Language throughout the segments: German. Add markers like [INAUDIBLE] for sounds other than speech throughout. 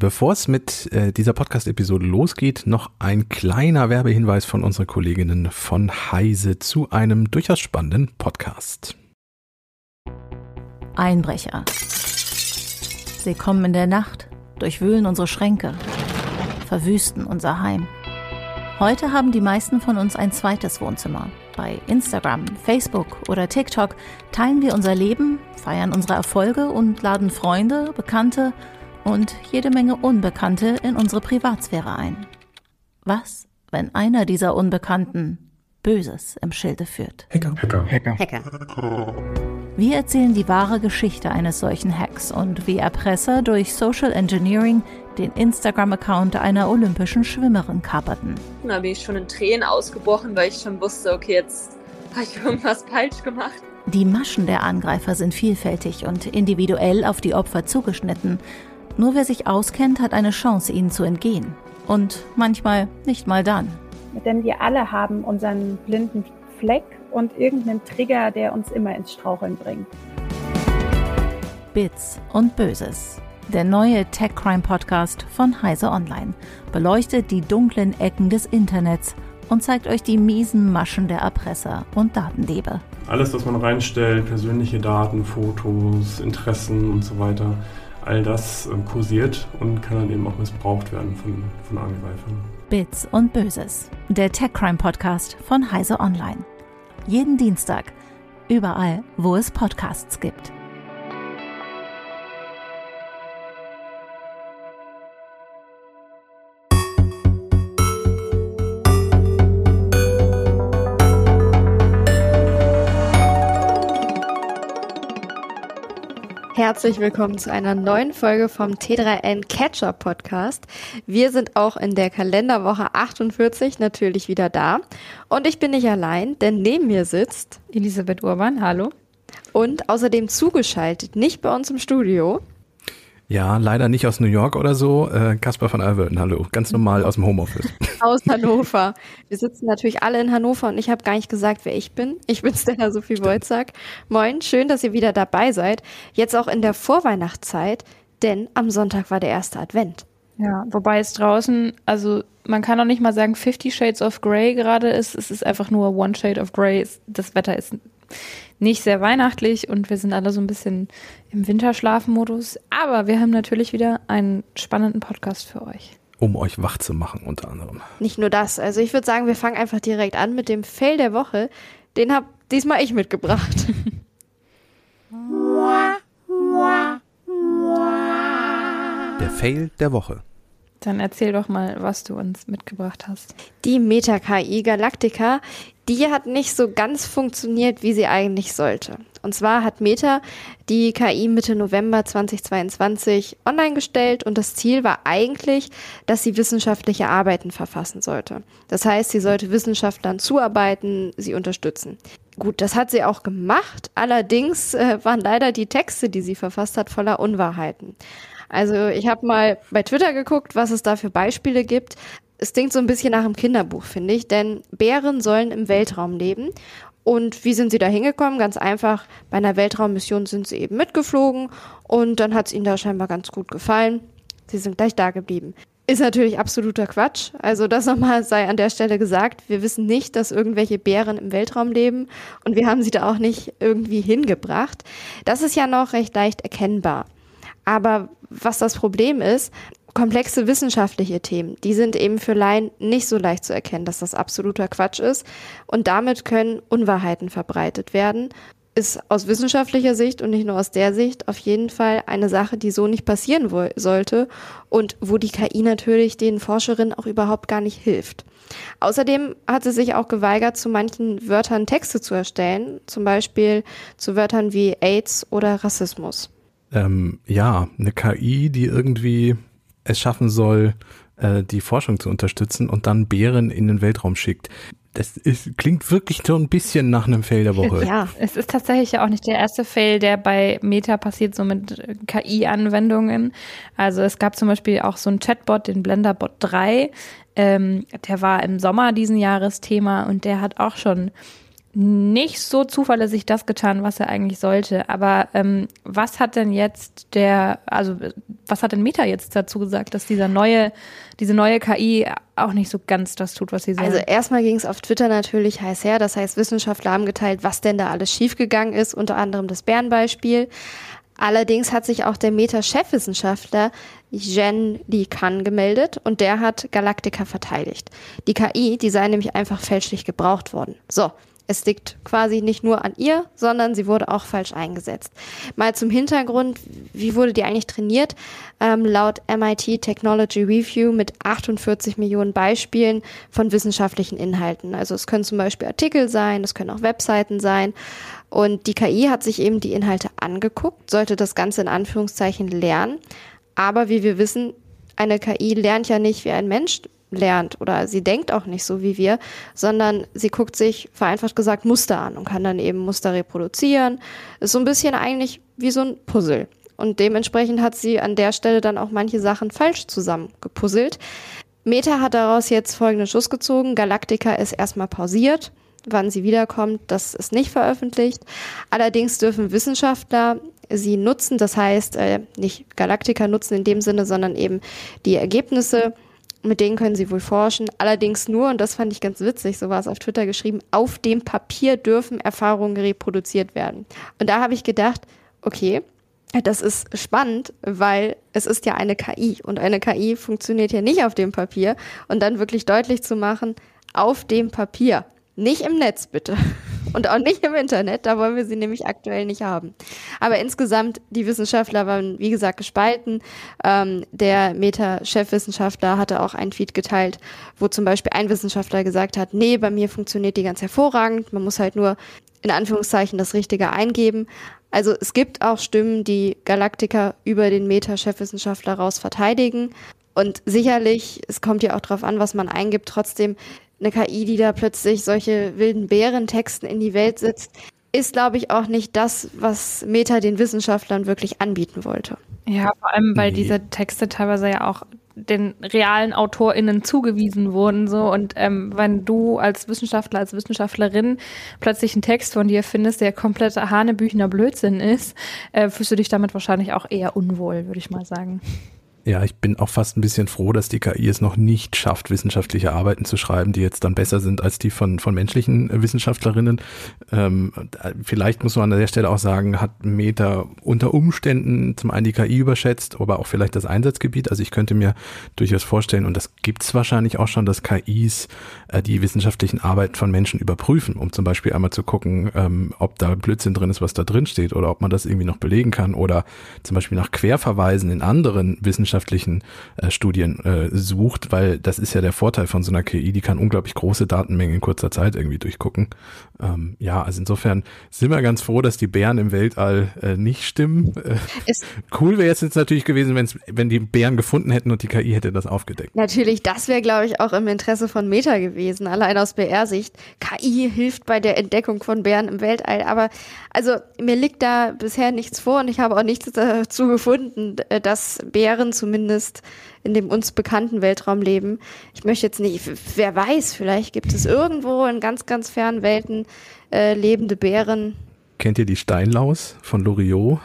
Bevor es mit äh, dieser Podcast-Episode losgeht, noch ein kleiner Werbehinweis von unseren Kolleginnen von Heise zu einem durchaus spannenden Podcast. Einbrecher. Sie kommen in der Nacht, durchwühlen unsere Schränke, verwüsten unser Heim. Heute haben die meisten von uns ein zweites Wohnzimmer. Bei Instagram, Facebook oder TikTok teilen wir unser Leben, feiern unsere Erfolge und laden Freunde, Bekannte und jede Menge Unbekannte in unsere Privatsphäre ein. Was, wenn einer dieser Unbekannten Böses im Schilde führt? Hacker. Hacker. Hacker. Hacker. Wir erzählen die wahre Geschichte eines solchen Hacks und wie Erpresser durch Social Engineering den Instagram-Account einer olympischen Schwimmerin kaperten. Da bin ich schon in Tränen ausgebrochen, weil ich schon wusste, okay, jetzt habe ich irgendwas falsch gemacht. Die Maschen der Angreifer sind vielfältig und individuell auf die Opfer zugeschnitten. Nur wer sich auskennt, hat eine Chance, ihnen zu entgehen. Und manchmal nicht mal dann. Denn wir alle haben unseren blinden Fleck und irgendeinen Trigger, der uns immer ins Straucheln bringt. Bits und Böses. Der neue Tech Crime Podcast von Heise Online beleuchtet die dunklen Ecken des Internets und zeigt euch die miesen Maschen der Erpresser und Datendiebe. Alles, was man reinstellt, persönliche Daten, Fotos, Interessen und so weiter, all das äh, kursiert und kann dann eben auch missbraucht werden von, von Angreifern. Bits und Böses, der Tech Crime Podcast von Heise Online. Jeden Dienstag, überall, wo es Podcasts gibt. Herzlich willkommen zu einer neuen Folge vom T3N Catcher Podcast. Wir sind auch in der Kalenderwoche 48 natürlich wieder da. Und ich bin nicht allein, denn neben mir sitzt Elisabeth Urban, hallo. Und außerdem zugeschaltet, nicht bei uns im Studio, ja, leider nicht aus New York oder so. Äh, Kaspar von Alverden, hallo. Ganz normal aus dem Homeoffice. [LAUGHS] Aus Hannover. Wir sitzen natürlich alle in Hannover und ich habe gar nicht gesagt, wer ich bin. Ich bin Stella Sophie Wojcak. Moin, schön, dass ihr wieder dabei seid. Jetzt auch in der Vorweihnachtszeit, denn am Sonntag war der erste Advent. Ja, wobei es draußen, also man kann auch nicht mal sagen Fifty Shades of Grey gerade ist. Es ist einfach nur One Shade of Grey. Das Wetter ist nicht sehr weihnachtlich und wir sind alle so ein bisschen im Winterschlafmodus. Aber wir haben natürlich wieder einen spannenden Podcast für euch. Um euch wach zu machen, unter anderem. Nicht nur das. Also ich würde sagen, wir fangen einfach direkt an mit dem Fail der Woche. Den habe diesmal ich mitgebracht. [LAUGHS] Der Fail der Woche. Dann erzähl doch mal, was du uns mitgebracht hast. Die Meta-KI Galactica, die hat nicht so ganz funktioniert, wie sie eigentlich sollte. Und zwar hat Meta die KI Mitte November 2022 online gestellt und das Ziel war eigentlich, dass sie wissenschaftliche Arbeiten verfassen sollte. Das heißt, sie sollte Wissenschaftlern zuarbeiten, sie unterstützen. Gut, das hat sie auch gemacht. Allerdings äh, waren leider die Texte, die sie verfasst hat, voller Unwahrheiten. Also ich habe mal bei Twitter geguckt, was es da für Beispiele gibt. Es klingt so ein bisschen nach einem Kinderbuch, finde ich, denn Bären sollen im Weltraum leben. Und wie sind sie da hingekommen? Ganz einfach, bei einer Weltraummission sind sie eben mitgeflogen und dann hat es ihnen da scheinbar ganz gut gefallen. Sie sind gleich da geblieben. Ist natürlich absoluter Quatsch. Also das nochmal sei an der Stelle gesagt. Wir wissen nicht, dass irgendwelche Bären im Weltraum leben und wir haben sie da auch nicht irgendwie hingebracht. Das ist ja noch recht leicht erkennbar. Aber was das Problem ist, komplexe wissenschaftliche Themen, die sind eben für Laien nicht so leicht zu erkennen, dass das absoluter Quatsch ist. Und damit können Unwahrheiten verbreitet werden. Ist aus wissenschaftlicher Sicht und nicht nur aus der Sicht auf jeden Fall eine Sache, die so nicht passieren sollte und wo die KI natürlich den Forscherinnen auch überhaupt gar nicht hilft. Außerdem hat sie sich auch geweigert, zu manchen Wörtern Texte zu erstellen, zum Beispiel zu Wörtern wie AIDS oder Rassismus ähm, ja, eine KI, die irgendwie es schaffen soll, äh, die Forschung zu unterstützen und dann Bären in den Weltraum schickt. Das ist, klingt wirklich so ein bisschen nach einem Fail der Woche. Ja, es ist tatsächlich ja auch nicht der erste Fail, der bei Meta passiert, so mit KI-Anwendungen. Also es gab zum Beispiel auch so einen Chatbot, den Blenderbot 3. Ähm, der war im Sommer diesen Jahres Thema und der hat auch schon nicht so zuverlässig das getan, was er eigentlich sollte. Aber ähm, was hat denn jetzt der, also was hat denn Meta jetzt dazu gesagt, dass dieser neue, diese neue KI auch nicht so ganz das tut, was sie soll? Also erstmal ging es auf Twitter natürlich heiß her. Das heißt, Wissenschaftler haben geteilt, was denn da alles schiefgegangen ist, unter anderem das Bärenbeispiel. Allerdings hat sich auch der Meta-Chefwissenschaftler Jen Li Kan gemeldet und der hat Galactica verteidigt. Die KI, die sei nämlich einfach fälschlich gebraucht worden. So, es liegt quasi nicht nur an ihr, sondern sie wurde auch falsch eingesetzt. Mal zum Hintergrund, wie wurde die eigentlich trainiert? Ähm, laut MIT Technology Review mit 48 Millionen Beispielen von wissenschaftlichen Inhalten. Also es können zum Beispiel Artikel sein, es können auch Webseiten sein. Und die KI hat sich eben die Inhalte angeguckt, sollte das Ganze in Anführungszeichen lernen. Aber wie wir wissen, eine KI lernt ja nicht wie ein Mensch lernt oder sie denkt auch nicht so wie wir, sondern sie guckt sich vereinfacht gesagt Muster an und kann dann eben Muster reproduzieren. Ist so ein bisschen eigentlich wie so ein Puzzle. Und dementsprechend hat sie an der Stelle dann auch manche Sachen falsch zusammengepuzzelt. Meta hat daraus jetzt folgenden Schuss gezogen. Galactica ist erstmal pausiert. Wann sie wiederkommt, das ist nicht veröffentlicht. Allerdings dürfen Wissenschaftler sie nutzen, das heißt äh, nicht Galactica nutzen in dem Sinne, sondern eben die Ergebnisse mit denen können sie wohl forschen. Allerdings nur, und das fand ich ganz witzig, so war es auf Twitter geschrieben, auf dem Papier dürfen Erfahrungen reproduziert werden. Und da habe ich gedacht, okay, das ist spannend, weil es ist ja eine KI und eine KI funktioniert ja nicht auf dem Papier und dann wirklich deutlich zu machen, auf dem Papier. Nicht im Netz, bitte. Und auch nicht im Internet, da wollen wir sie nämlich aktuell nicht haben. Aber insgesamt, die Wissenschaftler waren, wie gesagt, gespalten. Ähm, der Meta-Chefwissenschaftler hatte auch einen Tweet geteilt, wo zum Beispiel ein Wissenschaftler gesagt hat, nee, bei mir funktioniert die ganz hervorragend, man muss halt nur in Anführungszeichen das Richtige eingeben. Also es gibt auch Stimmen, die Galactica über den Meta-Chefwissenschaftler raus verteidigen. Und sicherlich, es kommt ja auch darauf an, was man eingibt, trotzdem eine KI, die da plötzlich solche wilden Bärentexten in die Welt setzt, ist, glaube ich, auch nicht das, was Meta den Wissenschaftlern wirklich anbieten wollte. Ja, vor allem, weil nee. diese Texte teilweise ja auch den realen AutorInnen zugewiesen wurden, so. Und ähm, wenn du als Wissenschaftler, als Wissenschaftlerin plötzlich einen Text von dir findest, der komplett hanebüchener Blödsinn ist, äh, fühlst du dich damit wahrscheinlich auch eher unwohl, würde ich mal sagen. Ja, ich bin auch fast ein bisschen froh, dass die KI es noch nicht schafft, wissenschaftliche Arbeiten zu schreiben, die jetzt dann besser sind als die von, von menschlichen Wissenschaftlerinnen. Ähm, vielleicht muss man an der Stelle auch sagen, hat Meta unter Umständen zum einen die KI überschätzt, aber auch vielleicht das Einsatzgebiet. Also ich könnte mir durchaus vorstellen, und das gibt's wahrscheinlich auch schon, dass KIs äh, die wissenschaftlichen Arbeiten von Menschen überprüfen, um zum Beispiel einmal zu gucken, ähm, ob da Blödsinn drin ist, was da drin steht, oder ob man das irgendwie noch belegen kann, oder zum Beispiel nach Querverweisen in anderen Wissenschaften wissenschaftlichen äh, Studien äh, sucht, weil das ist ja der Vorteil von so einer KI, die kann unglaublich große Datenmengen in kurzer Zeit irgendwie durchgucken. Ähm, ja, also insofern sind wir ganz froh, dass die Bären im Weltall äh, nicht stimmen. Äh, cool wäre jetzt, jetzt natürlich gewesen, wenn's, wenn die Bären gefunden hätten und die KI hätte das aufgedeckt. Natürlich, das wäre, glaube ich, auch im Interesse von Meta gewesen, allein aus BR-Sicht. KI hilft bei der Entdeckung von Bären im Weltall. Aber also mir liegt da bisher nichts vor und ich habe auch nichts dazu gefunden, äh, dass Bären zumindest in dem uns bekannten Weltraum leben. Ich möchte jetzt nicht, wer weiß, vielleicht gibt es irgendwo in ganz, ganz fernen Welten äh, lebende Bären. Kennt ihr die Steinlaus von Loriot?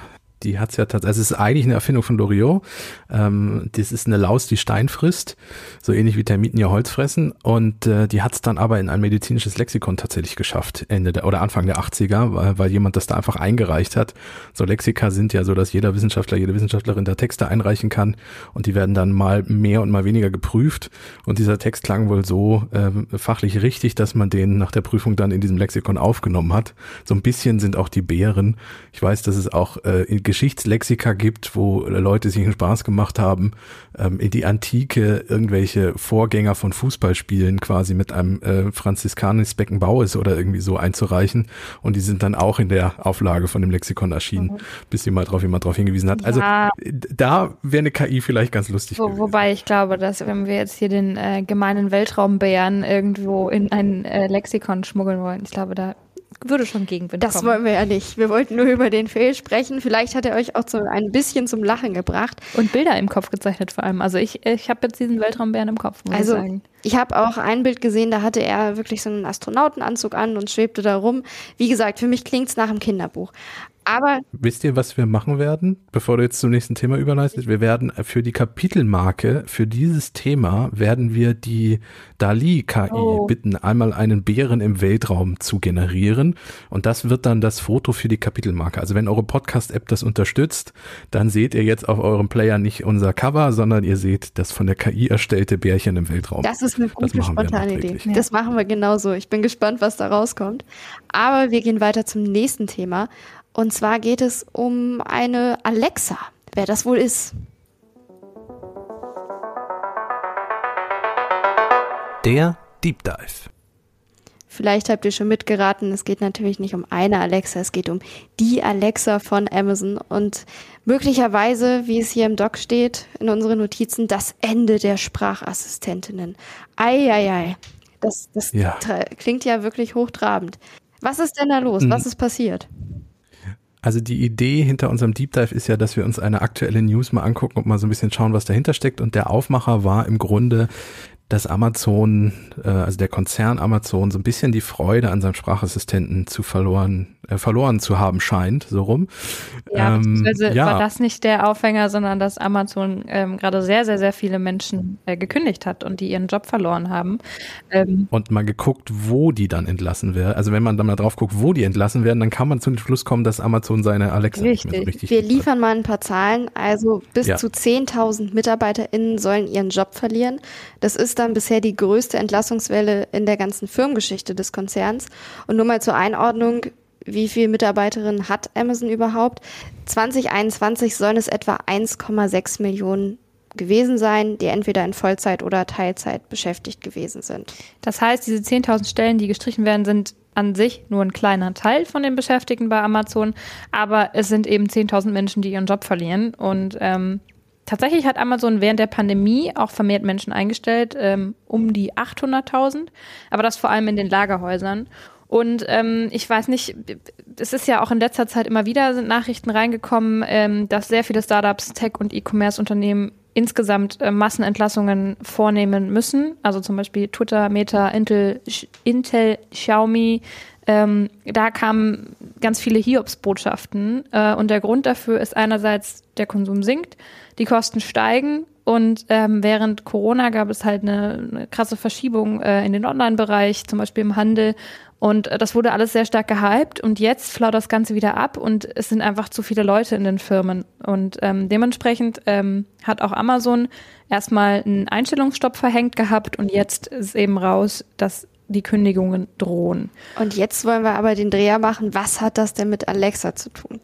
Die hat's ja tatsächlich, also es ist eigentlich eine Erfindung von Loriot. Ähm, das ist eine Laus, die Stein frisst, so ähnlich wie Termiten ihr Holz fressen. Und äh, die hat's dann aber in ein medizinisches Lexikon tatsächlich geschafft, Ende der, oder Anfang der 80er, weil, weil jemand das da einfach eingereicht hat. So Lexika sind ja so, dass jeder Wissenschaftler, jede Wissenschaftlerin da Texte einreichen kann und die werden dann mal mehr und mal weniger geprüft. Und dieser Text klang wohl so äh, fachlich richtig, dass man den nach der Prüfung dann in diesem Lexikon aufgenommen hat. So ein bisschen sind auch die Bären. Ich weiß, dass es auch äh, Geschichtslexika gibt, wo Leute sich einen Spaß gemacht haben, ähm, in die Antike irgendwelche Vorgänger von Fußballspielen quasi mit einem äh, Franziskanis Beckenbaues oder irgendwie so einzureichen. Und die sind dann auch in der Auflage von dem Lexikon erschienen, mhm. bis jemand drauf jemand drauf hingewiesen hat. Also ja. da wäre eine KI vielleicht ganz lustig. Wo, wobei ich glaube, dass wenn wir jetzt hier den äh, gemeinen Weltraumbären irgendwo in ein äh, Lexikon schmuggeln wollen, ich glaube, da würde schon Gegenwind Das kommen. wollen wir ja nicht. Wir wollten nur über den Fail sprechen. Vielleicht hat er euch auch so ein bisschen zum Lachen gebracht. Und Bilder im Kopf gezeichnet vor allem. Also ich, ich habe jetzt diesen Weltraumbären im Kopf, muss Also ich sagen. ich habe auch ein Bild gesehen, da hatte er wirklich so einen Astronautenanzug an und schwebte da rum. Wie gesagt, für mich klingt's nach einem Kinderbuch. Aber Wisst ihr, was wir machen werden, bevor du jetzt zum nächsten Thema überleitest? Wir werden für die Kapitelmarke, für dieses Thema, werden wir die DALI-KI Oh. bitten, einmal einen Bären im Weltraum zu generieren. Und das wird dann das Foto für die Kapitelmarke. Also wenn eure Podcast-App das unterstützt, dann seht ihr jetzt auf eurem Player nicht unser Cover, sondern ihr seht das von der KI erstellte Bärchen im Weltraum. das ist eine gute, machen wir spontane Idee. nachträglich. Das machen wir genauso. Ich bin gespannt, was da rauskommt. Aber wir gehen weiter zum nächsten Thema. Und zwar geht es um eine Alexa. Wer das wohl ist. Der Deep Dive. Vielleicht habt ihr schon mitgeraten, es geht natürlich nicht um eine Alexa, es geht um die Alexa von Amazon und möglicherweise, wie es hier im Doc steht, in unseren Notizen, das Ende der Sprachassistentinnen. Eieiei. Das, das Ja. klingt ja wirklich hochtrabend. Was ist denn da los? Mhm. Was ist passiert? Also die Idee hinter unserem Deep Dive ist ja, dass wir uns eine aktuelle News mal angucken und mal so ein bisschen schauen, was dahinter steckt. Und der Aufmacher war im Grunde, dass Amazon, äh, also der Konzern Amazon, so ein bisschen die Freude an seinem Sprachassistenten zu verloren, verloren zu haben scheint, so rum. Ja, Ähm, beziehungsweise ja. war das nicht der Aufhänger, sondern dass Amazon ähm, gerade sehr, sehr, sehr viele Menschen äh, gekündigt hat und die ihren Job verloren haben. Ähm, Und mal geguckt, wo die dann entlassen werden. Also wenn man dann mal drauf guckt, wo die entlassen werden, dann kann man zu dem Schluss kommen, dass Amazon seine Alexa nicht mehr so Richtig. richtig Wir liefern mal ein paar Zahlen. Also bis Ja. zu 10.000 MitarbeiterInnen sollen ihren Job verlieren. Das ist dann bisher die größte Entlassungswelle in der ganzen Firmengeschichte des Konzerns. Und nur mal zur Einordnung, wie viele Mitarbeiterinnen hat Amazon überhaupt? 2021 sollen es etwa 1,6 Millionen gewesen sein, die entweder in Vollzeit oder Teilzeit beschäftigt gewesen sind. Das heißt, diese 10.000 Stellen, die gestrichen werden, sind an sich nur ein kleiner Teil von den Beschäftigten bei Amazon, aber es sind eben 10.000 Menschen, die ihren Job verlieren. Und ähm, tatsächlich hat Amazon während der Pandemie auch vermehrt Menschen eingestellt, ähm, um die 800.000, aber das vor allem in den Lagerhäusern. Und ähm, ich weiß nicht, es ist ja auch in letzter Zeit immer wieder sind Nachrichten reingekommen, ähm, dass sehr viele Startups, Tech- und E-Commerce-Unternehmen insgesamt äh, Massenentlassungen vornehmen müssen. Also zum Beispiel Twitter, Meta, Intel, Intel Xiaomi. Ähm, da kamen ganz viele Hiobs-Botschaften. Äh, und der Grund dafür ist einerseits, der Konsum sinkt, die Kosten steigen. Und ähm, während Corona gab es halt eine, eine krasse Verschiebung äh, in den Online-Bereich, zum Beispiel im Handel. Und äh, das wurde alles sehr stark gehypt und jetzt flaut das Ganze wieder ab und es sind einfach zu viele Leute in den Firmen. Und ähm, dementsprechend ähm, hat auch Amazon erstmal einen Einstellungsstopp verhängt gehabt und jetzt ist eben raus, dass die Kündigungen drohen. Und jetzt wollen wir aber den Dreher machen, was hat das denn mit Alexa zu tun?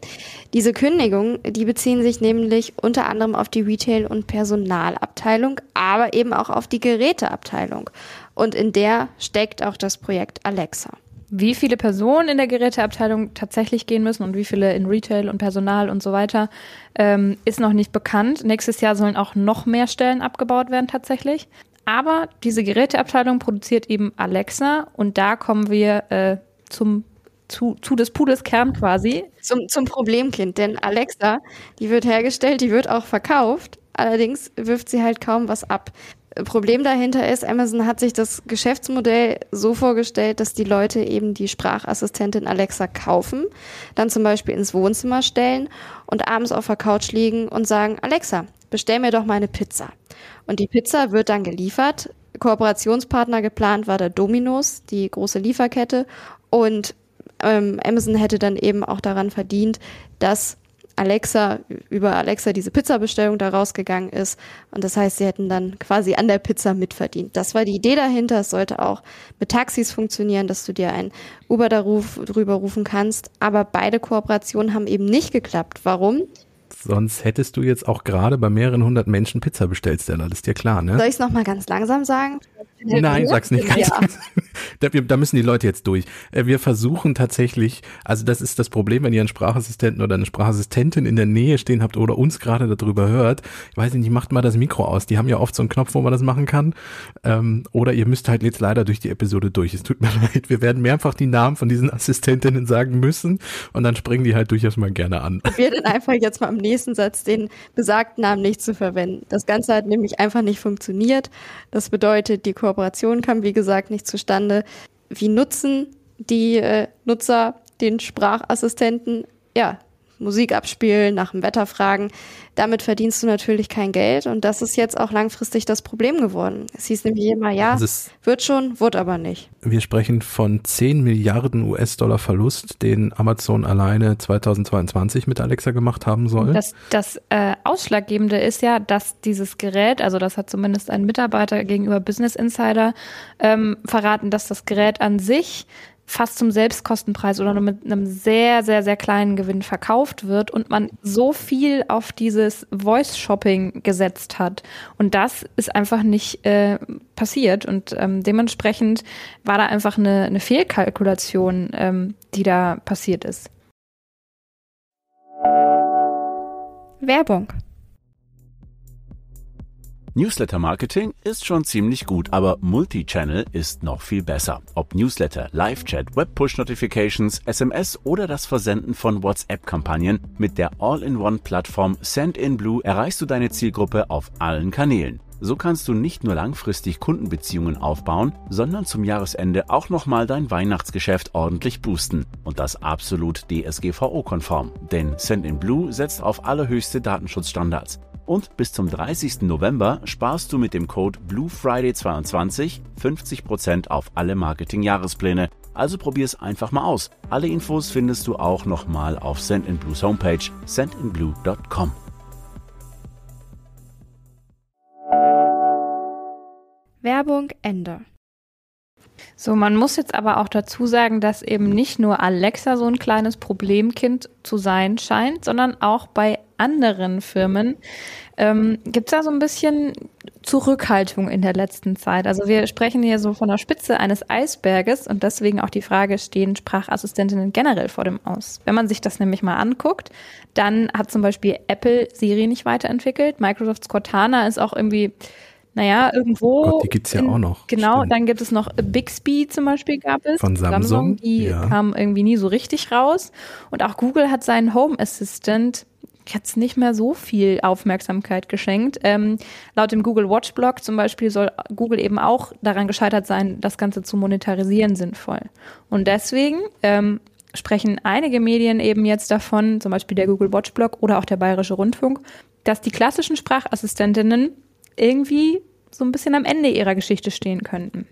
Diese Kündigungen, die beziehen sich nämlich unter anderem auf die Retail- und Personalabteilung, aber eben auch auf die Geräteabteilung. Und in der steckt auch das Projekt Alexa. Wie viele Personen in der Geräteabteilung tatsächlich gehen müssen und wie viele in Retail und Personal und so weiter, ähm, ist noch nicht bekannt. Nächstes Jahr sollen auch noch mehr Stellen abgebaut werden tatsächlich. Aber diese Geräteabteilung produziert eben Alexa und da kommen wir äh, zum zu, zu des Pudels Kern quasi. Zum, zum Problemkind, denn Alexa, die wird hergestellt, die wird auch verkauft, allerdings wirft sie halt kaum was ab. Problem dahinter ist, Amazon hat sich das Geschäftsmodell so vorgestellt, dass die Leute eben die Sprachassistentin Alexa kaufen, dann zum Beispiel ins Wohnzimmer stellen und abends auf der Couch liegen und sagen, Alexa, bestell mir doch mal eine Pizza. Und die Pizza wird dann geliefert. Kooperationspartner geplant war der Domino's, die große Lieferkette. Und ähm, Amazon hätte dann eben auch daran verdient, dass Alexa, über Alexa diese Pizzabestellung da rausgegangen ist. Und das heißt, sie hätten dann quasi an der Pizza mitverdient. Das war die Idee dahinter. Es sollte auch mit Taxis funktionieren, dass du dir ein Uber darüber rufen kannst. Aber beide Kooperationen haben eben nicht geklappt. Warum? Sonst hättest du jetzt auch gerade bei mehreren hundert Menschen Pizza bestellt, Stella. Das ist dir klar, ne? Soll ich es nochmal ganz langsam sagen? Nein, sag's nicht ganz. Ja. [LAUGHS] Da, da müssen die Leute jetzt durch. Äh, Wir versuchen tatsächlich, also das ist das Problem, wenn ihr einen Sprachassistenten oder eine Sprachassistentin in der Nähe stehen habt oder uns gerade darüber hört. Ich weiß nicht, macht mal das Mikro aus. Die haben ja oft so einen Knopf, wo man das machen kann. Ähm, oder ihr müsst halt jetzt leider durch die Episode durch. Es tut mir [LAUGHS] leid. Wir werden mehrfach die Namen von diesen Assistentinnen sagen müssen und dann springen die halt durchaus mal gerne an. Wir dann einfach jetzt mal im nächsten Satz den besagten Namen nicht zu verwenden. Das Ganze hat nämlich einfach nicht funktioniert. Das bedeutet, die Kooperation kam, wie gesagt, nicht zustande. Wie nutzen die äh, Nutzer den Sprachassistenten? Ja, Musik abspielen, nach dem Wetter fragen. Damit verdienst du natürlich kein Geld und das ist jetzt auch langfristig das Problem geworden. Es hieß nämlich immer, ja, es, wird schon, wird aber nicht. wir sprechen von 10 Milliarden US-Dollar Verlust, den Amazon alleine 2022 mit Alexa gemacht haben soll. Das, das äh, Ausschlaggebende ist ja, dass dieses Gerät, also das hat zumindest ein Mitarbeiter gegenüber Business Insider ähm, verraten, dass das Gerät an sich fast zum Selbstkostenpreis oder nur mit einem sehr, sehr, sehr kleinen Gewinn verkauft wird und man so viel auf dieses Voice-Shopping gesetzt hat. Und das ist einfach nicht äh, passiert. Und ähm, dementsprechend war da einfach eine, eine Fehlkalkulation, ähm, die da passiert ist. Werbung. Newsletter-Marketing ist schon ziemlich gut, aber Multichannel ist noch viel besser. Ob Newsletter, Live-Chat, Web-Push-Notifications, SMS oder das Versenden von WhatsApp-Kampagnen, mit der All-in-One-Plattform Send-in-Blue erreichst du deine Zielgruppe auf allen Kanälen. So kannst du nicht nur langfristig Kundenbeziehungen aufbauen, sondern zum Jahresende auch nochmal dein Weihnachtsgeschäft ordentlich boosten. Und das absolut DSGVO-konform. Denn Send-in-Blue setzt auf allerhöchste Datenschutzstandards. Und bis zum 30. November sparst du mit dem Code BlueFriday22 50% auf alle Marketing-Jahrespläne. Also probier's einfach mal aus. Alle Infos findest du auch nochmal auf Sendinblues Homepage sendinblue.com. Werbung Ende. So, man muss jetzt aber auch dazu sagen, dass eben nicht nur Alexa so ein kleines Problemkind zu sein scheint, sondern auch bei anderen Firmen ähm, gibt es da so ein bisschen Zurückhaltung in der letzten Zeit. Also wir sprechen hier so von der Spitze eines Eisberges und deswegen auch die Frage, stehen Sprachassistentinnen generell vor dem Aus? Wenn man sich das nämlich mal anguckt, dann hat zum Beispiel Apple Siri nicht weiterentwickelt, Microsofts Cortana ist auch irgendwie naja, irgendwo. Gott, die gibt's ja in- auch noch. Genau, Stimmt. dann gibt es noch Bixby zum Beispiel gab es. Von Samsung, Die ja. kam irgendwie nie so richtig raus. Und auch Google hat seinen Home Assistant jetzt nicht mehr so viel Aufmerksamkeit geschenkt. Ähm, laut dem Google Watch Blog zum Beispiel soll Google eben auch daran gescheitert sein, das Ganze zu monetarisieren sinnvoll. Und deswegen ähm, sprechen einige Medien eben jetzt davon, zum Beispiel der Google Watch Blog oder auch der Bayerische Rundfunk, dass die klassischen Sprachassistentinnen irgendwie so ein bisschen am Ende ihrer Geschichte stehen könnten.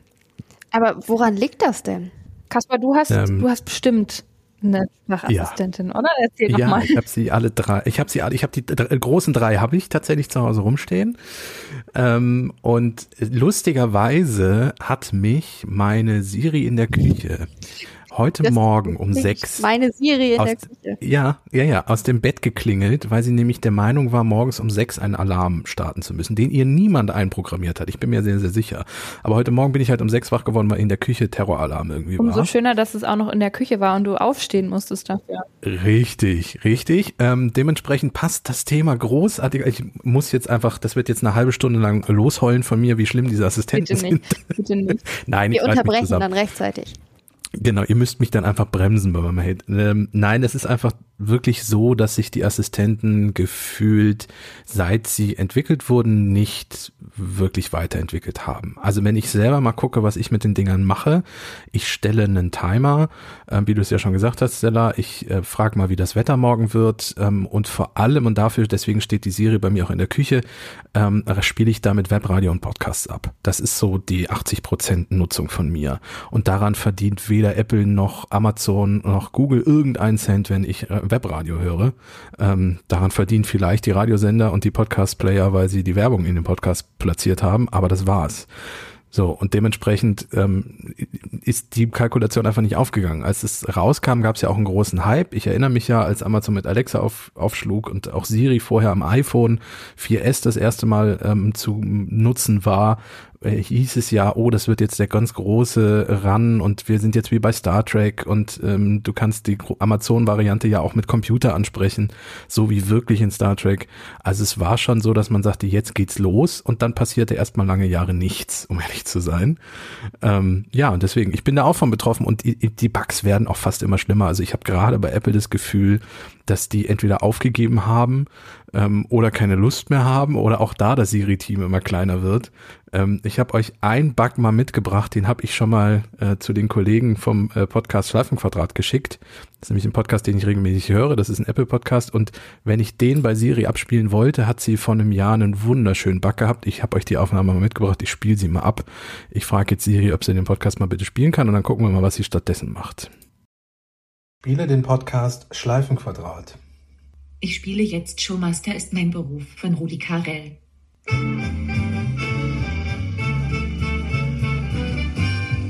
Aber woran liegt das denn? Kaspar, du hast, Ähm, du hast bestimmt eine Sprachassistentin, oder? Erzähl Ja, nochmal. ich habe sie alle drei. Ich habe sie alle. Ich habe die dr- großen drei habe ich tatsächlich zu Hause rumstehen. Ähm, und lustigerweise hat mich meine Siri in der Küche heute Das Morgen um sechs Meine Siri in aus, der Küche. ja, ja, ja, aus dem Bett geklingelt, weil sie nämlich der Meinung war, morgens um sechs einen Alarm starten zu müssen, den ihr niemand einprogrammiert hat. Ich bin mir sehr, sehr sicher. Aber heute Morgen bin ich halt um sechs wach geworden, weil in der Küche Terroralarm irgendwie Umso war. schöner, dass es auch noch in der Küche war und du aufstehen musstest dafür. Richtig, richtig. Ähm, dementsprechend passt das Thema großartig. Ich muss jetzt einfach, das wird jetzt eine halbe Stunde lang losheulen von mir, wie schlimm diese Assistenten Bitte nicht. sind. Bitte nicht. [LAUGHS] Nein, Wir unterbrechen dann rechtzeitig. Genau, ihr müsst mich dann einfach bremsen bei meinem Hate. Ähm, nein, es ist einfach wirklich so, dass sich die Assistenten gefühlt, seit sie entwickelt wurden, nicht wirklich weiterentwickelt haben. Also wenn ich selber mal gucke, was ich mit den Dingern mache, ich stelle einen Timer, äh, wie du es ja schon gesagt hast, Stella, ich äh, frage mal, wie das Wetter morgen wird ähm, und vor allem, und dafür, deswegen steht die Serie bei mir auch in der Küche, ähm, spiele ich damit Webradio und Podcasts ab. Das ist so die 80% Nutzung von mir. Und daran verdient weder Apple noch Amazon noch Google irgendeinen Cent, wenn ich äh, Webradio höre. Ähm, daran verdienen vielleicht die Radiosender und die Podcast-Player, weil sie die Werbung in den Podcast platziert haben, aber das war's. So, und dementsprechend ähm, ist die Kalkulation einfach nicht aufgegangen. Als es rauskam, gab es ja auch einen großen Hype. Ich erinnere mich ja, als Amazon mit Alexa auf, aufschlug und auch Siri vorher am iPhone 4S das erste Mal ähm, zu nutzen war, äh, hieß es ja, oh, das wird jetzt der ganz große Run und wir sind jetzt wie bei Star Trek und ähm, du kannst die Amazon-Variante ja auch mit Computer ansprechen, so wie wirklich in Star Trek. Also es war schon so, dass man sagte, jetzt geht's los und dann passierte erstmal lange Jahre nichts, um ehrlich zu sein. Ähm, ja, und deswegen, ich bin da auch von betroffen und die, die Bugs werden auch fast immer schlimmer. Also ich habe gerade bei Apple das Gefühl, dass die entweder aufgegeben haben ähm, oder keine Lust mehr haben oder auch da das Siri-Team immer kleiner wird. Ähm, ich habe euch ein Bug mal mitgebracht, den habe ich schon mal äh, zu den Kollegen vom äh, Podcast Schleifenquadrat geschickt. Das ist nämlich ein Podcast, den ich regelmäßig höre. Das ist ein Apple-Podcast und wenn ich den bei Siri abspielen wollte, hat sie vor einem Jahr einen wunderschönen Bug gehabt. Ich habe euch die Aufnahme mal mitgebracht. Ich spiele sie mal ab. Ich frage jetzt Siri, ob sie den Podcast mal bitte spielen kann und dann gucken wir mal, was sie stattdessen macht. Spiele den Podcast Schleifenquadrat. Ich spiele jetzt Showmaster ist mein Beruf von Rudi Carell.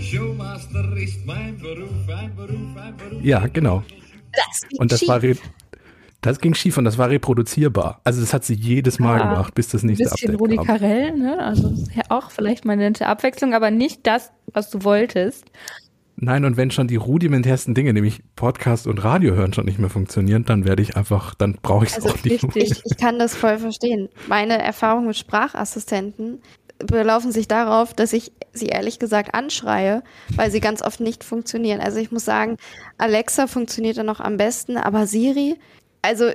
Showmaster ist mein Beruf, ein Beruf, ein Beruf. Ja, genau. Das und das schief. war das ging schief und das war reproduzierbar. Also das hat sie jedes Mal ja, gemacht, bis das nächste Update kam. Ein bisschen Rudi Carell, ne? Also ja auch vielleicht mal eine nette Abwechslung, aber nicht das, was du wolltest. Nein, und wenn schon die rudimentärsten Dinge, nämlich Podcast und Radio hören, schon nicht mehr funktionieren, dann werde ich einfach, dann brauche ich es also auch nicht richtig. mehr. Ich kann das voll verstehen. Meine Erfahrungen mit Sprachassistenten belaufen sich darauf, dass ich sie ehrlich gesagt anschreie, weil sie ganz oft nicht funktionieren. Also ich muss sagen, Alexa funktioniert dann noch am besten, aber Siri, also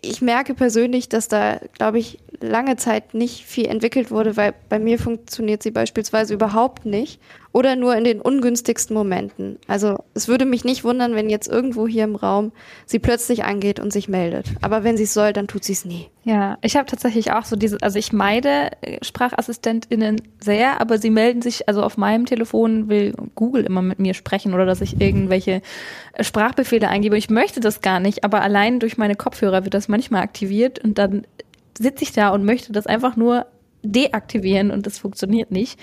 ich merke persönlich, dass da, glaube ich, lange Zeit nicht viel entwickelt wurde, weil bei mir funktioniert sie beispielsweise überhaupt nicht oder nur in den ungünstigsten Momenten. Also es würde mich nicht wundern, wenn jetzt irgendwo hier im Raum sie plötzlich angeht und sich meldet. Aber wenn sie es soll, dann tut sie es nie. Ja, ich habe tatsächlich auch so diese, also ich meide äh, SprachassistentInnen sehr, aber sie melden sich, also auf meinem Telefon will Google immer mit mir sprechen oder dass ich irgendwelche äh, Sprachbefehle eingebe. Ich möchte das gar nicht, aber allein durch meine Kopfhörer wird das manchmal aktiviert und dann sitze ich da und möchte das einfach nur deaktivieren und das funktioniert nicht.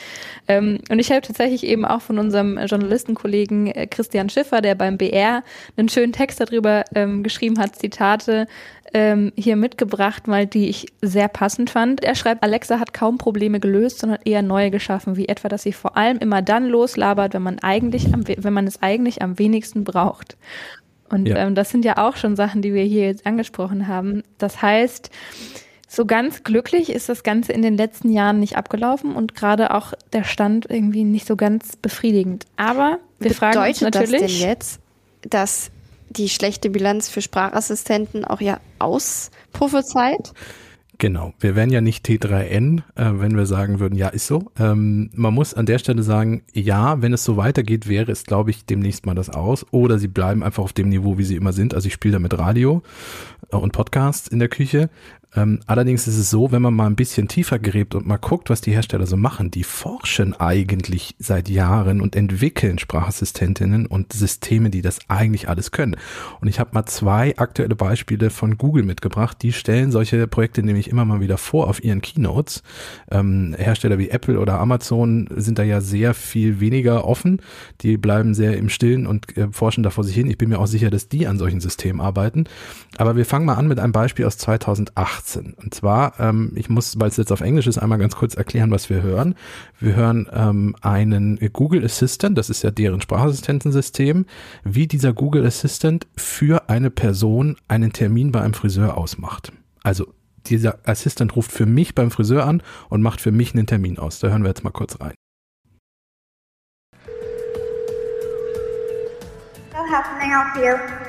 Ähm, und ich habe tatsächlich eben auch von unserem Journalistenkollegen äh, Christian Schiffer, der beim BR einen schönen Text darüber ähm, geschrieben hat, Zitate ähm, hier mitgebracht, mal die ich sehr passend fand. Er schreibt, Alexa hat kaum Probleme gelöst, sondern eher neue geschaffen, wie etwa, dass sie vor allem immer dann loslabert, wenn man eigentlich am, wenn man es eigentlich am wenigsten braucht. Und ja. ähm, das sind ja auch schon Sachen, die wir hier jetzt angesprochen haben. Das heißt, so ganz glücklich ist das Ganze in den letzten Jahren nicht abgelaufen und gerade auch der Stand irgendwie nicht so ganz befriedigend. Aber wir Bedeutet fragen uns natürlich. Das denn jetzt, dass die schlechte Bilanz für Sprachassistenten auch ja ausprophezeit? Genau, wir wären ja nicht T3N, äh, wenn wir sagen würden, ja, ist so. Ähm, man muss an der Stelle sagen, ja, wenn es so weitergeht, wäre es, glaube ich, demnächst mal das aus. Oder sie bleiben einfach auf dem Niveau, wie sie immer sind. Also ich spiele da mit Radio äh, und Podcasts in der Küche. Ähm, allerdings ist es so, wenn man mal ein bisschen tiefer gräbt und mal guckt, was die Hersteller so machen, die forschen eigentlich seit Jahren und entwickeln Sprachassistentinnen und Systeme, die das eigentlich alles können. Und ich habe mal zwei aktuelle Beispiele von Google mitgebracht. Die stellen solche Projekte nämlich immer mal wieder vor auf ihren Keynotes. Ähm, Hersteller wie Apple oder Amazon sind da ja sehr viel weniger offen. Die bleiben sehr im Stillen und äh, forschen da vor sich hin. Ich bin mir auch sicher, dass die an solchen Systemen arbeiten. Aber wir fangen mal an mit einem Beispiel aus 2008. 18. Und zwar, ähm, ich muss, weil es jetzt auf Englisch ist, einmal ganz kurz erklären, was wir hören. Wir hören ähm, einen Google Assistant, das ist ja deren Sprachassistentensystem, wie dieser Google Assistant für eine Person einen Termin bei einem Friseur ausmacht. Also dieser Assistant ruft für mich beim Friseur an und macht für mich einen Termin aus. Da hören wir jetzt mal kurz rein. So how can I?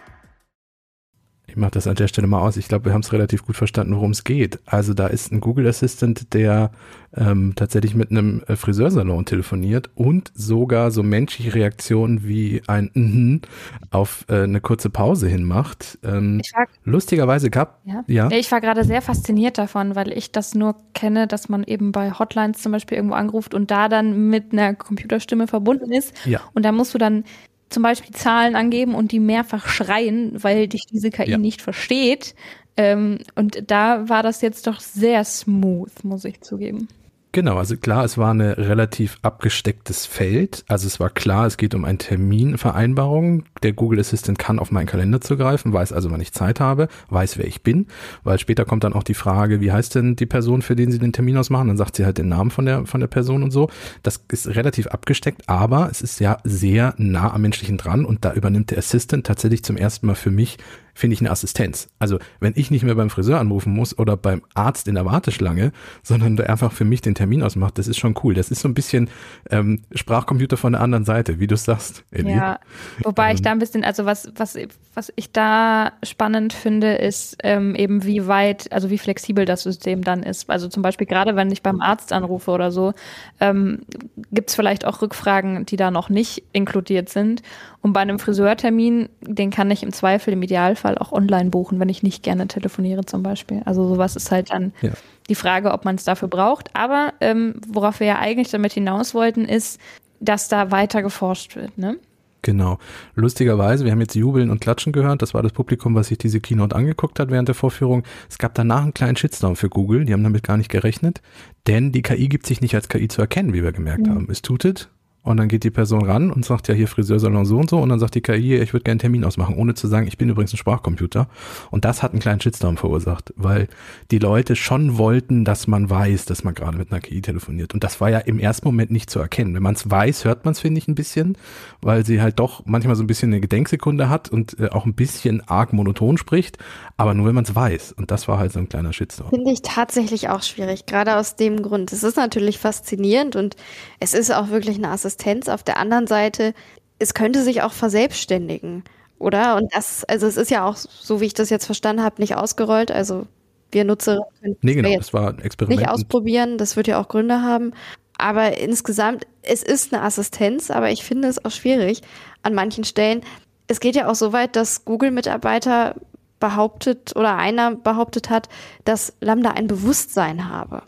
Ich mache das an der Stelle mal aus. Ich glaube, wir haben es relativ gut verstanden, worum es geht. Also da ist ein Google Assistant, der ähm, tatsächlich mit einem äh, Friseursalon telefoniert und sogar so menschliche Reaktionen wie ein mhm auf äh, eine kurze Pause hin macht. Ähm, war- lustigerweise gab Ja. ja Ich war gerade sehr fasziniert davon, weil ich das nur kenne, dass man eben bei Hotlines zum Beispiel irgendwo anruft und da dann mit einer Computerstimme verbunden ist. Ja. Und da musst du dann zum Beispiel Zahlen angeben und die mehrfach schreien, weil dich diese KI Ja. nicht versteht. Ähm, und da war das jetzt doch sehr smooth, muss ich zugeben. Genau, also klar, es war eine relativ abgestecktes Feld. Also es war klar, es geht um eine Terminvereinbarung. Der Google Assistant kann auf meinen Kalender zugreifen, weiß also, wann ich Zeit habe, weiß, wer ich bin, weil später kommt dann auch die Frage, wie heißt denn die Person, für den Sie den Termin ausmachen? Dann sagt sie halt den Namen von der, von der Person und so. Das ist relativ abgesteckt, aber es ist ja sehr nah am menschlichen dran und da übernimmt der Assistant tatsächlich zum ersten Mal für mich finde ich eine Assistenz. Also wenn ich nicht mehr beim Friseur anrufen muss oder beim Arzt in der Warteschlange, sondern der einfach für mich den Termin ausmacht, das ist schon cool. Das ist so ein bisschen ähm, Sprachcomputer von der anderen Seite, wie du sagst, Ellie. Ja, wobei Ähm. ich da ein bisschen, also was, was, was ich da spannend finde, ist ähm, eben wie weit, also wie flexibel das System dann ist. Also zum Beispiel gerade, wenn ich beim Arzt anrufe oder so, ähm, gibt es vielleicht auch Rückfragen, die da noch nicht inkludiert sind. Und bei einem Friseurtermin, den kann ich im Zweifel, im Idealfall auch online buchen, wenn ich nicht gerne telefoniere zum Beispiel. Also sowas ist halt dann Ja. die Frage, ob man es dafür braucht. Aber ähm, worauf wir ja eigentlich damit hinaus wollten, ist, dass da weiter geforscht wird. Ne? Genau. Lustigerweise, wir haben jetzt Jubeln und Klatschen gehört. Das war das Publikum, was sich diese Keynote angeguckt hat während der Vorführung. Es gab danach einen kleinen Shitstorm für Google. Die haben damit gar nicht gerechnet. Denn die KI gibt sich nicht als KI zu erkennen, wie wir gemerkt haben. Es tutet und dann geht die Person ran und sagt ja hier Friseursalon so und so und dann sagt die KI, ich würde gerne einen Termin ausmachen, ohne zu sagen, ich bin übrigens ein Sprachcomputer. Und das hat einen kleinen Shitstorm verursacht, weil die Leute schon wollten, dass man weiß, dass man gerade mit einer KI telefoniert. Und das war ja im ersten Moment nicht zu erkennen. Wenn man es weiß, hört man es, finde ich, ein bisschen, weil sie halt doch manchmal so ein bisschen eine Gedenksekunde hat und äh, auch ein bisschen arg monoton spricht, aber nur wenn man es weiß. Und das war halt so ein kleiner Shitstorm. Finde ich tatsächlich auch schwierig, gerade aus dem Grund. Es ist natürlich faszinierend und es ist auch wirklich eine Assistenz. Auf der anderen Seite, es könnte sich auch verselbstständigen, oder? Und das, also es ist ja auch, so wie ich das jetzt verstanden habe, nicht ausgerollt. Also wir Nutzer können Nee, genau, das war ein Experiment. nicht ausprobieren. Das wird ja auch Gründe haben. Aber insgesamt, es ist eine Assistenz, aber ich finde es auch schwierig an manchen Stellen. Es geht ja auch so weit, dass Google-Mitarbeiter behauptet oder einer behauptet hat, dass Lambda ein Bewusstsein habe.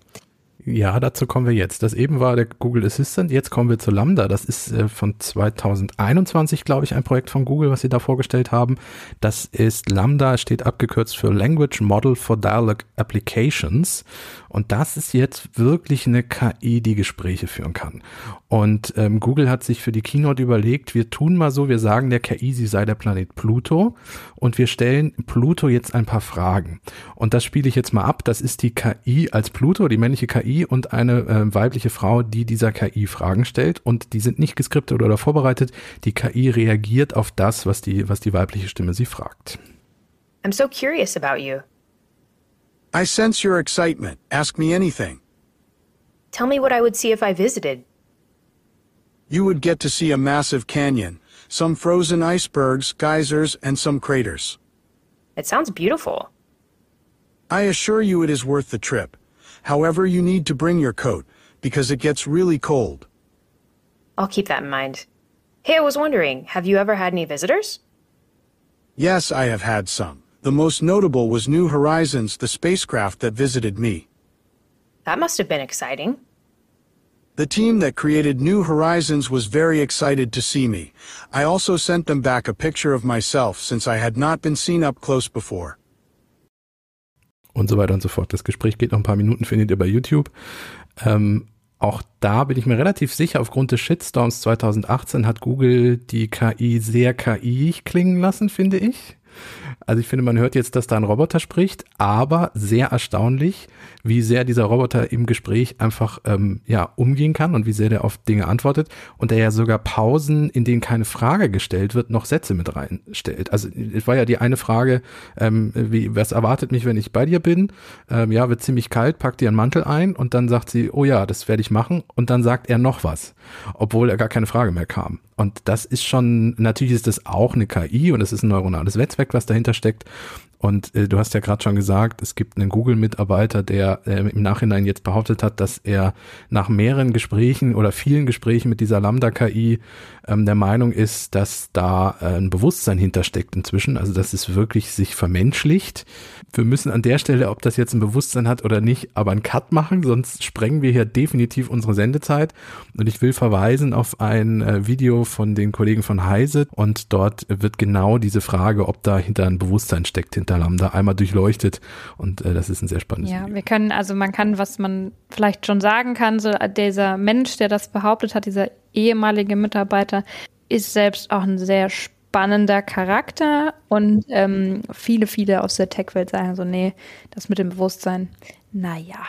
Ja, dazu kommen wir jetzt. Das eben war der Google Assistant, jetzt kommen wir zu Lambda. Das ist äh, von 2021, glaube ich, ein Projekt von Google, was sie da vorgestellt haben. Das ist Lambda, steht abgekürzt für Language Model for Dialogue Applications. Und das ist jetzt wirklich eine KI, die Gespräche führen kann. Und ähm, Google hat sich für die Keynote überlegt, wir tun mal so, wir sagen der KI, sie sei der Planet Pluto und wir stellen Pluto jetzt ein paar Fragen. Und das spiele ich jetzt mal ab. Das ist die KI als Pluto, die männliche KI und eine äh, weibliche Frau, die dieser KI Fragen stellt. Und die sind nicht geskriptet oder vorbereitet. Die KI reagiert auf das, was die, was die weibliche Stimme sie fragt. I'm so curious about you. I sense your excitement. Ask me anything. Tell me what I would see if I visited. You would get to see a massive canyon, some frozen icebergs, geysers, and some craters. It sounds beautiful. I assure you it is worth the trip. However, you need to bring your coat, because it gets really cold. I'll keep that in mind. Hey, I was wondering, have you ever had any visitors? Yes, I have had some. The most notable was New Horizons, the spacecraft that visited me. That must have been exciting. The team that created New Horizons was very excited to see me. I also sent them back a picture of myself since I had not been seen up close before. und so weiter und so fort. Das Gespräch geht noch ein paar Minuten, findet ihr bei YouTube. Ähm, auch da bin ich mir relativ sicher, aufgrund des Shitstorms 2018 hat Google die KI sehr KI klingen lassen, finde ich. Also ich finde, man hört jetzt, dass da ein Roboter spricht, aber sehr erstaunlich, wie sehr dieser Roboter im Gespräch einfach ähm, ja umgehen kann und wie sehr der auf Dinge antwortet und der ja sogar Pausen, in denen keine Frage gestellt wird, noch Sätze mit reinstellt. Also es war ja die eine Frage, ähm, wie was erwartet mich, wenn ich bei dir bin? Ähm, ja, wird ziemlich kalt, packt dir einen Mantel ein und dann sagt sie, oh ja, das werde ich machen und dann sagt er noch was, obwohl er gar keine Frage mehr kam. Und das ist schon, natürlich ist das auch eine KI und es ist ein neuronales Netzwerk, was dahinter steckt. Und äh, du hast ja gerade schon gesagt, es gibt einen Google-Mitarbeiter, der äh, im Nachhinein jetzt behauptet hat, dass er nach mehreren Gesprächen oder vielen Gesprächen mit dieser Lambda-KI ähm, der Meinung ist, dass da äh, ein Bewusstsein hintersteckt inzwischen, also dass es wirklich sich vermenschlicht. Wir müssen an der Stelle, ob das jetzt ein Bewusstsein hat oder nicht, aber einen Cut machen, sonst sprengen wir hier definitiv unsere Sendezeit. Und ich will verweisen auf ein äh, Video von den Kollegen von Heise und dort wird genau diese Frage, ob da hinter ein Bewusstsein steckt, hinter Lambda einmal durchleuchtet und äh, das ist ein sehr spannendes Ja, Video. wir können, also man kann, was man vielleicht schon sagen kann, so dieser Mensch, der das behauptet hat, dieser ehemalige Mitarbeiter, ist selbst auch ein sehr spannender Charakter und ähm, viele, viele aus der Tech-Welt sagen so, nee, das mit dem Bewusstsein, naja.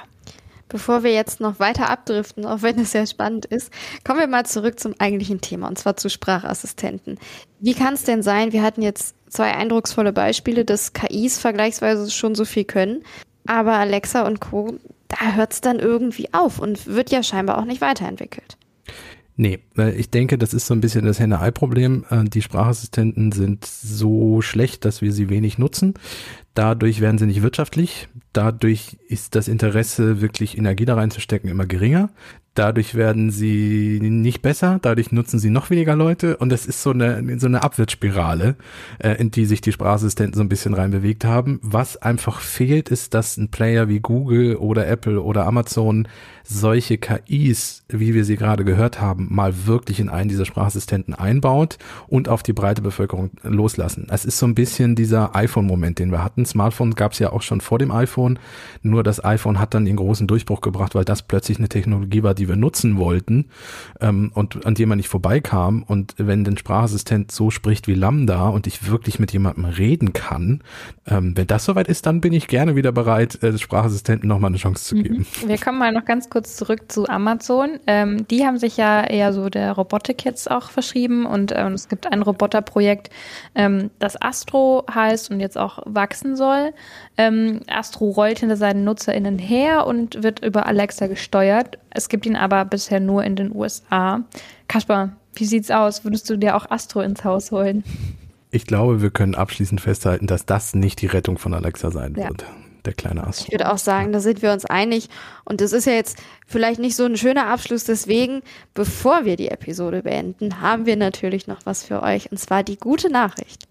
Bevor wir jetzt noch weiter abdriften, auch wenn es sehr spannend ist, kommen wir mal zurück zum eigentlichen Thema, und zwar zu Sprachassistenten. Wie kann es denn sein, wir hatten jetzt zwei eindrucksvolle Beispiele, dass KIs vergleichsweise schon so viel können, aber Alexa und Co., da hört es dann irgendwie auf und wird ja scheinbar auch nicht weiterentwickelt. Nee, weil ich denke, das ist so ein bisschen das Henne-Ei-Problem. Äh, Die Sprachassistenten sind so schlecht, dass wir sie wenig nutzen. Dadurch werden sie nicht wirtschaftlich. Dadurch ist das Interesse, wirklich Energie da reinzustecken, immer geringer. Dadurch werden sie nicht besser, dadurch nutzen sie noch weniger Leute und es ist so eine, so eine Abwärtsspirale, äh, in die sich die Sprachassistenten so ein bisschen reinbewegt haben. Was einfach fehlt, ist, dass ein Player wie Google oder Apple oder Amazon solche KIs, wie wir sie gerade gehört haben, mal wirklich in einen dieser Sprachassistenten einbaut und auf die breite Bevölkerung loslassen. Es ist so ein bisschen dieser iPhone-Moment, den wir hatten. Smartphone gab es ja auch schon vor dem iPhone, nur das iPhone hat dann den großen Durchbruch gebracht, weil das plötzlich eine Technologie war, die wir nutzen wollten ähm, und an die man nicht vorbeikam. Und wenn ein Sprachassistent so spricht wie Lambda und ich wirklich mit jemandem reden kann, ähm, wenn das soweit ist, dann bin ich gerne wieder bereit, äh, Sprachassistenten nochmal eine Chance zu geben. Wir kommen mal noch ganz kurz zurück zu Amazon. Ähm, die haben sich ja eher so der Robotik jetzt auch verschrieben und ähm, es gibt ein Roboterprojekt, ähm, das Astro heißt und jetzt auch wachsen soll. Ähm, Astro rollt hinter seinen NutzerInnen her und wird über Alexa gesteuert. Es gibt ihn aber bisher nur in den USA. Kaspar, wie sieht's aus? Würdest du dir auch Astro ins Haus holen? Ich glaube, wir können abschließend festhalten, dass das nicht die Rettung von Alexa sein Ja. wird. Der kleine Astro. Ich würde auch sagen, da sind wir uns einig. Und das ist ja jetzt vielleicht nicht so ein schöner Abschluss. Deswegen, bevor wir die Episode beenden, haben wir natürlich noch was für euch. Und zwar die gute Nachricht.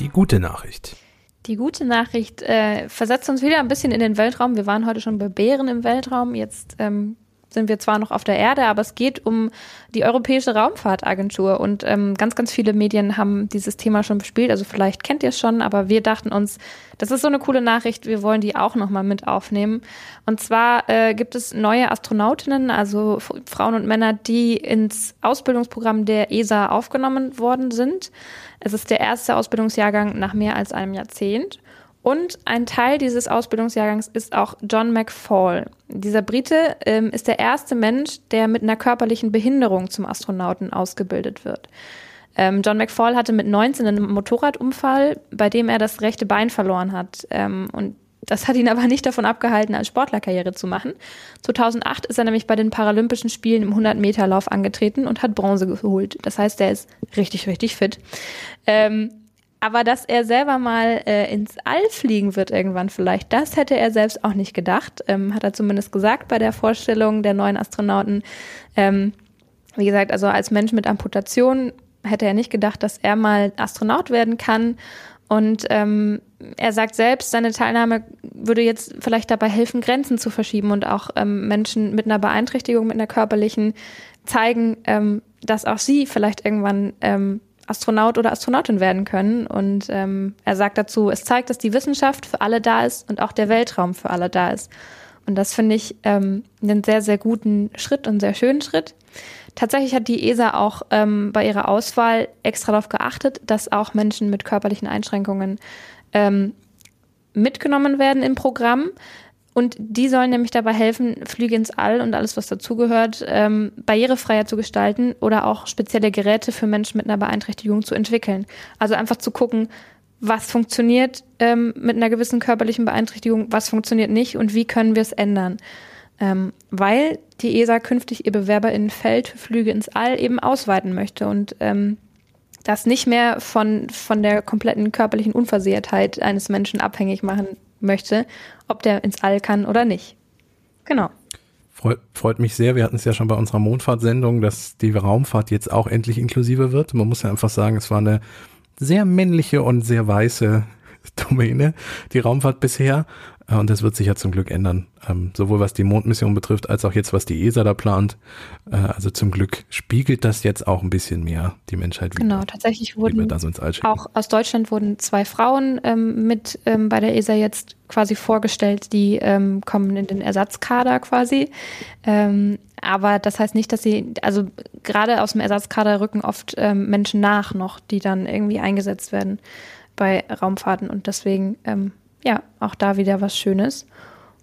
Die gute Nachricht. Die gute Nachricht äh, versetzt uns wieder ein bisschen in den Weltraum. Wir waren heute schon bei Bären im Weltraum. Jetzt ähm, sind wir zwar noch auf der Erde, aber es geht um die Europäische Raumfahrtagentur. Und ähm, ganz, ganz viele Medien haben dieses Thema schon bespielt. Also vielleicht kennt ihr es schon, aber wir dachten uns, das ist so eine coole Nachricht, wir wollen die auch nochmal mit aufnehmen. Und zwar äh, gibt es neue Astronautinnen, also Frauen und Männer, die ins Ausbildungsprogramm der ESA aufgenommen worden sind. Es ist der erste Ausbildungsjahrgang nach mehr als einem Jahrzehnt. Und ein Teil dieses Ausbildungsjahrgangs ist auch John McFall. Dieser Brite ähm, ist der erste Mensch, der mit einer körperlichen Behinderung zum Astronauten ausgebildet wird. Ähm, John McFall hatte mit 19 einen Motorradunfall, bei dem er das rechte Bein verloren hat. Ähm, und das hat ihn aber nicht davon abgehalten, als Sportlerkarriere zu machen. 2008 ist er nämlich bei den Paralympischen Spielen im 100-Meter-Lauf angetreten und hat Bronze geholt. Das heißt, er ist richtig, richtig fit. Ähm, aber dass er selber mal äh, ins All fliegen wird irgendwann vielleicht, das hätte er selbst auch nicht gedacht, ähm, hat er zumindest gesagt bei der Vorstellung der neuen Astronauten. Ähm, wie gesagt, also als Mensch mit Amputation hätte er nicht gedacht, dass er mal Astronaut werden kann. Und ähm, er sagt selbst, seine Teilnahme würde jetzt vielleicht dabei helfen, Grenzen zu verschieben und auch ähm, Menschen mit einer Beeinträchtigung, mit einer körperlichen, zeigen, ähm, dass auch sie vielleicht irgendwann ähm, Astronaut oder Astronautin werden können. Und ähm, er sagt dazu, es zeigt, dass die Wissenschaft für alle da ist und auch der Weltraum für alle da ist. Und das finde ich ähm, einen sehr, sehr guten Schritt und sehr schönen Schritt. Tatsächlich hat die ESA auch ähm, bei ihrer Auswahl extra darauf geachtet, dass auch Menschen mit körperlichen Einschränkungen ähm, mitgenommen werden im Programm. Und die sollen nämlich dabei helfen, Flüge ins All und alles, was dazugehört, ähm, barrierefreier zu gestalten oder auch spezielle Geräte für Menschen mit einer Beeinträchtigung zu entwickeln. Also einfach zu gucken, was funktioniert ähm, mit einer gewissen körperlichen Beeinträchtigung, was funktioniert nicht und wie können wir es ändern. Ähm, weil die ESA künftig ihr BewerberInnenfeld für Flüge ins All eben ausweiten möchte und ähm, das nicht mehr von, von der kompletten körperlichen Unversehrtheit eines Menschen abhängig machen möchte, ob der ins All kann oder nicht. Genau. Freut, freut mich sehr. Wir hatten es ja schon bei unserer Mondfahrtsendung, dass die Raumfahrt jetzt auch endlich inklusive wird. Man muss ja einfach sagen, es war eine sehr männliche und sehr weiße [LAUGHS] Domäne, die Raumfahrt bisher. Äh, und das wird sich ja zum Glück ändern. Ähm, sowohl was die Mondmission betrifft, als auch jetzt, was die ESA da plant. Äh, also zum Glück spiegelt das jetzt auch ein bisschen mehr die Menschheit wieder. Genau, tatsächlich wurden so auch aus Deutschland wurden zwei Frauen ähm, mit ähm, bei der ESA jetzt quasi vorgestellt, die ähm, kommen in den Ersatzkader quasi. Ähm, aber das heißt nicht, dass sie, also gerade aus dem Ersatzkader rücken oft ähm, Menschen nach noch, die dann irgendwie eingesetzt werden bei Raumfahrten und deswegen ähm, ja, auch da wieder was Schönes.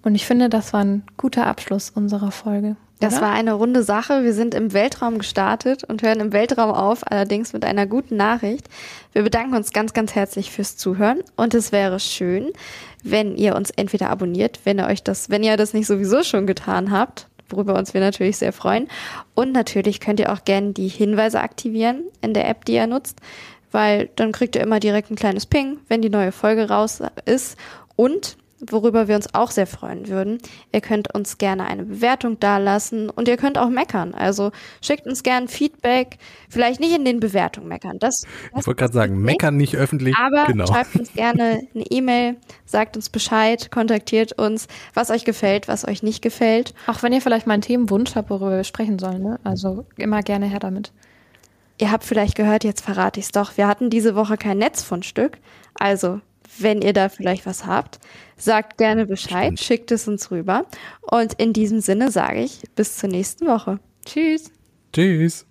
Und ich finde, das war ein guter Abschluss unserer Folge. Das war eine runde Sache. Wir sind im Weltraum gestartet und hören im Weltraum auf, allerdings mit einer guten Nachricht. Wir bedanken uns ganz, ganz herzlich fürs Zuhören und es wäre schön, wenn ihr uns entweder abonniert, wenn ihr euch das, wenn ihr das nicht sowieso schon getan habt, worüber uns wir natürlich sehr freuen. Und natürlich könnt ihr auch gerne die Hinweise aktivieren in der App, die ihr nutzt weil dann kriegt ihr immer direkt ein kleines Ping, wenn die neue Folge raus ist. Und worüber wir uns auch sehr freuen würden. Ihr könnt uns gerne eine Bewertung dalassen und ihr könnt auch meckern. Also schickt uns gerne Feedback. Vielleicht nicht in den Bewertungen meckern. Das, das ich wollte gerade sagen, nicht. meckern nicht öffentlich. Aber genau. schreibt uns gerne eine E-Mail, sagt uns Bescheid, kontaktiert uns, was euch gefällt, was euch nicht gefällt. Auch wenn ihr vielleicht mal einen Themenwunsch habt, worüber wir sprechen sollen. Ne? Also immer gerne her damit. Ihr habt vielleicht gehört, jetzt verrate ich es doch. Wir hatten diese Woche kein Netzfundstück. Also, wenn ihr da vielleicht was habt, sagt gerne Bescheid, schickt es uns rüber. Und in diesem Sinne sage ich bis zur nächsten Woche. Tschüss. Tschüss.